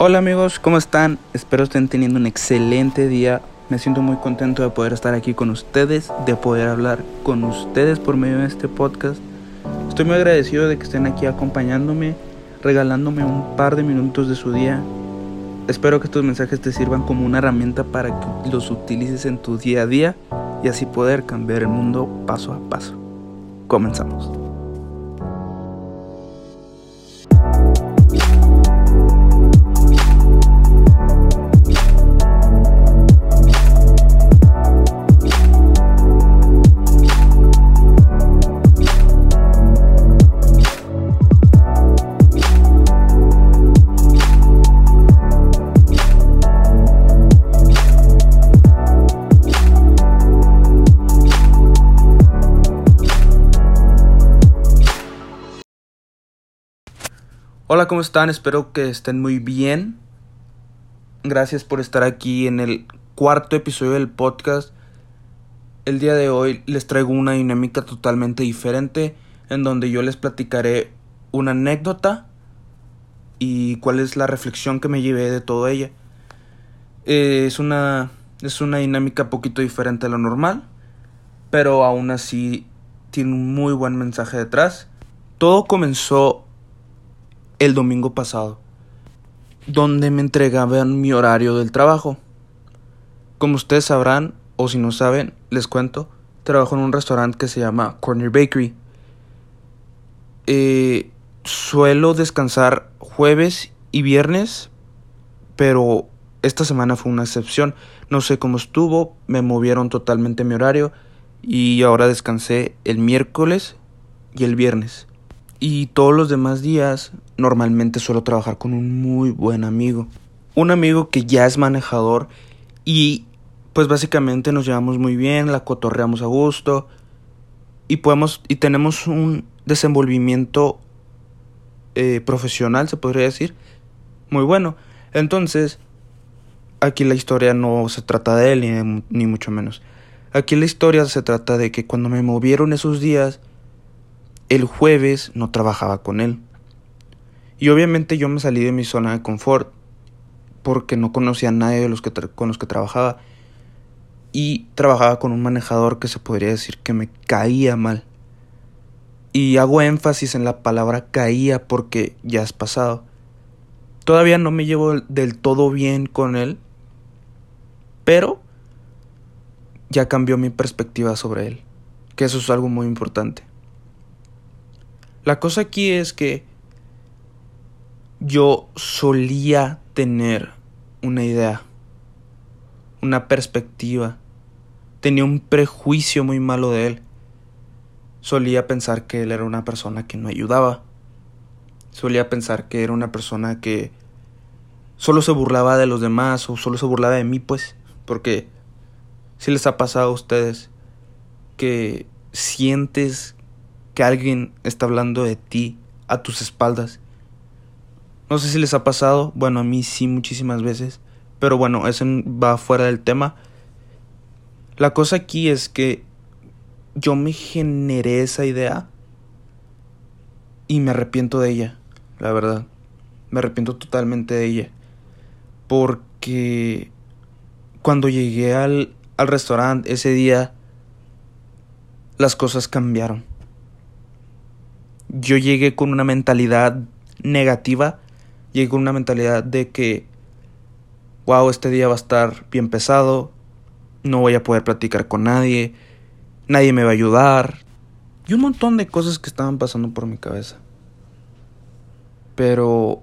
Hola amigos, ¿cómo están? Espero estén teniendo un excelente día. Me siento muy contento de poder estar aquí con ustedes, de poder hablar con ustedes por medio de este podcast. Estoy muy agradecido de que estén aquí acompañándome, regalándome un par de minutos de su día. Espero que estos mensajes te sirvan como una herramienta para que los utilices en tu día a día y así poder cambiar el mundo paso a paso. Comenzamos. Hola, ¿cómo están? Espero que estén muy bien. Gracias por estar aquí en el cuarto episodio del podcast. El día de hoy les traigo una dinámica totalmente diferente en donde yo les platicaré una anécdota y cuál es la reflexión que me llevé de todo ella. Eh, es una es una dinámica poquito diferente a lo normal, pero aún así tiene un muy buen mensaje detrás. Todo comenzó el domingo pasado, donde me entregaban mi horario del trabajo. Como ustedes sabrán, o si no saben, les cuento, trabajo en un restaurante que se llama Corner Bakery. Eh, suelo descansar jueves y viernes, pero esta semana fue una excepción. No sé cómo estuvo, me movieron totalmente mi horario y ahora descansé el miércoles y el viernes. Y todos los demás días normalmente suelo trabajar con un muy buen amigo. Un amigo que ya es manejador y pues básicamente nos llevamos muy bien, la cotorreamos a gusto y podemos y tenemos un desenvolvimiento eh, profesional, se podría decir, muy bueno. Entonces, aquí la historia no se trata de él ni, ni mucho menos. Aquí la historia se trata de que cuando me movieron esos días, el jueves no trabajaba con él. Y obviamente yo me salí de mi zona de confort porque no conocía a nadie de los que con los que trabajaba. Y trabajaba con un manejador que se podría decir que me caía mal. Y hago énfasis en la palabra caía porque ya es pasado. Todavía no me llevo del todo bien con él, pero ya cambió mi perspectiva sobre él, que eso es algo muy importante. La cosa aquí es que yo solía tener una idea, una perspectiva, tenía un prejuicio muy malo de él. Solía pensar que él era una persona que no ayudaba. Solía pensar que era una persona que solo se burlaba de los demás o solo se burlaba de mí, pues, porque si les ha pasado a ustedes que sientes que alguien está hablando de ti a tus espaldas. No sé si les ha pasado, bueno, a mí sí muchísimas veces, pero bueno, eso va fuera del tema. La cosa aquí es que yo me generé esa idea y me arrepiento de ella, la verdad. Me arrepiento totalmente de ella. Porque cuando llegué al, al restaurante ese día, las cosas cambiaron yo llegué con una mentalidad negativa, llegué con una mentalidad de que, wow, este día va a estar bien pesado, no voy a poder platicar con nadie, nadie me va a ayudar, y un montón de cosas que estaban pasando por mi cabeza. Pero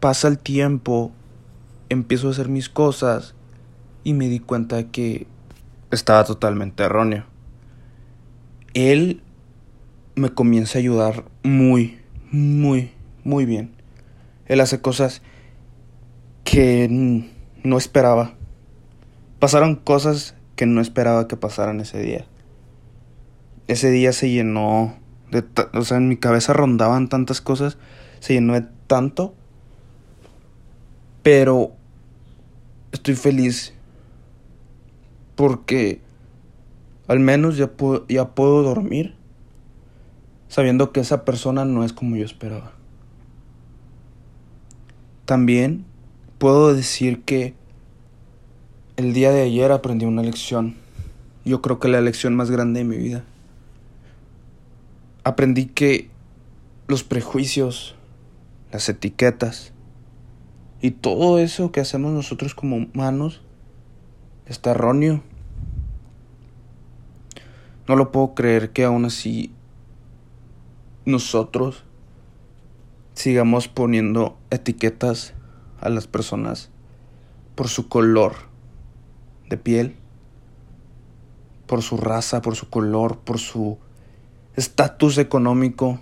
pasa el tiempo, empiezo a hacer mis cosas y me di cuenta que estaba totalmente erróneo. Él me comienza a ayudar muy, muy, muy bien. Él hace cosas que no esperaba. Pasaron cosas que no esperaba que pasaran ese día. Ese día se llenó de... O sea, en mi cabeza rondaban tantas cosas, se llenó de tanto. Pero estoy feliz porque al menos ya puedo, ya puedo dormir sabiendo que esa persona no es como yo esperaba. También puedo decir que el día de ayer aprendí una lección. Yo creo que la lección más grande de mi vida. Aprendí que los prejuicios, las etiquetas y todo eso que hacemos nosotros como humanos está erróneo. No lo puedo creer que aún así nosotros sigamos poniendo etiquetas a las personas por su color de piel, por su raza, por su color, por su estatus económico.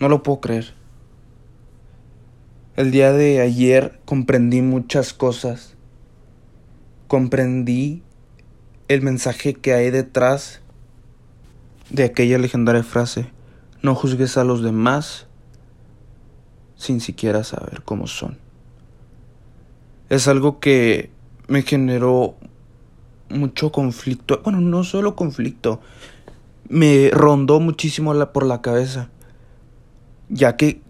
No lo puedo creer. El día de ayer comprendí muchas cosas. Comprendí el mensaje que hay detrás de aquella legendaria frase, no juzgues a los demás sin siquiera saber cómo son. Es algo que me generó mucho conflicto, bueno, no solo conflicto, me rondó muchísimo por la cabeza, ya que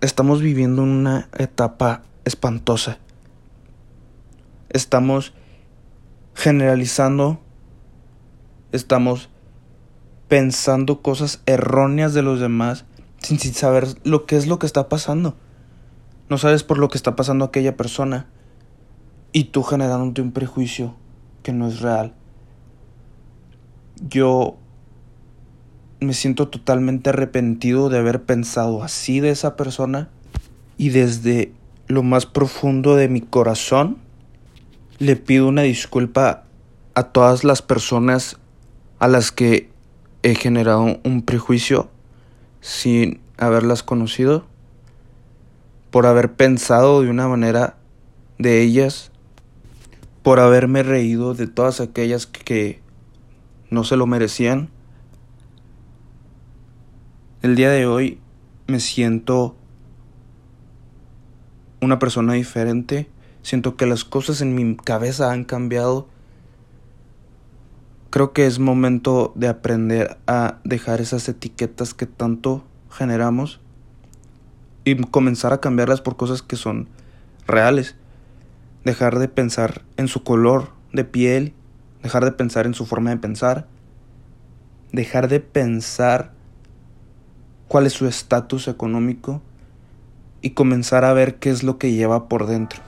estamos viviendo una etapa espantosa. Estamos generalizando, estamos pensando cosas erróneas de los demás sin, saber lo que es lo que está pasando. No sabes por lo que está pasando aquella persona y tú generándote un prejuicio que no es real. Yo me siento totalmente arrepentido de haber pensado así de esa persona y desde lo más profundo de mi corazón le pido una disculpa a todas las personas a las que he generado un prejuicio sin haberlas conocido, por haber pensado de una manera de ellas, por haberme reído de todas aquellas que no se lo merecían. El día de hoy me siento una persona diferente Siento que las cosas en mi cabeza han cambiado. Creo que es momento de aprender a dejar esas etiquetas que tanto generamos y comenzar a cambiarlas por cosas que son reales. Dejar de pensar en su color de piel, dejar de pensar en su forma de pensar, dejar de pensar cuál es su estatus económico y comenzar a ver qué es lo que lleva por dentro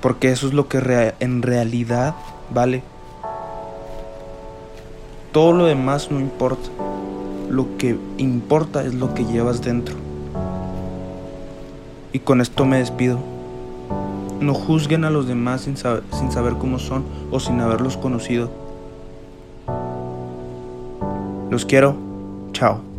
porque eso es lo que en realidad vale. Todo lo demás no importa. Lo que importa es lo que llevas dentro. Y con esto me despido. No juzguen a los demás sin saber, cómo son o sin haberlos conocido. Los quiero. Chao.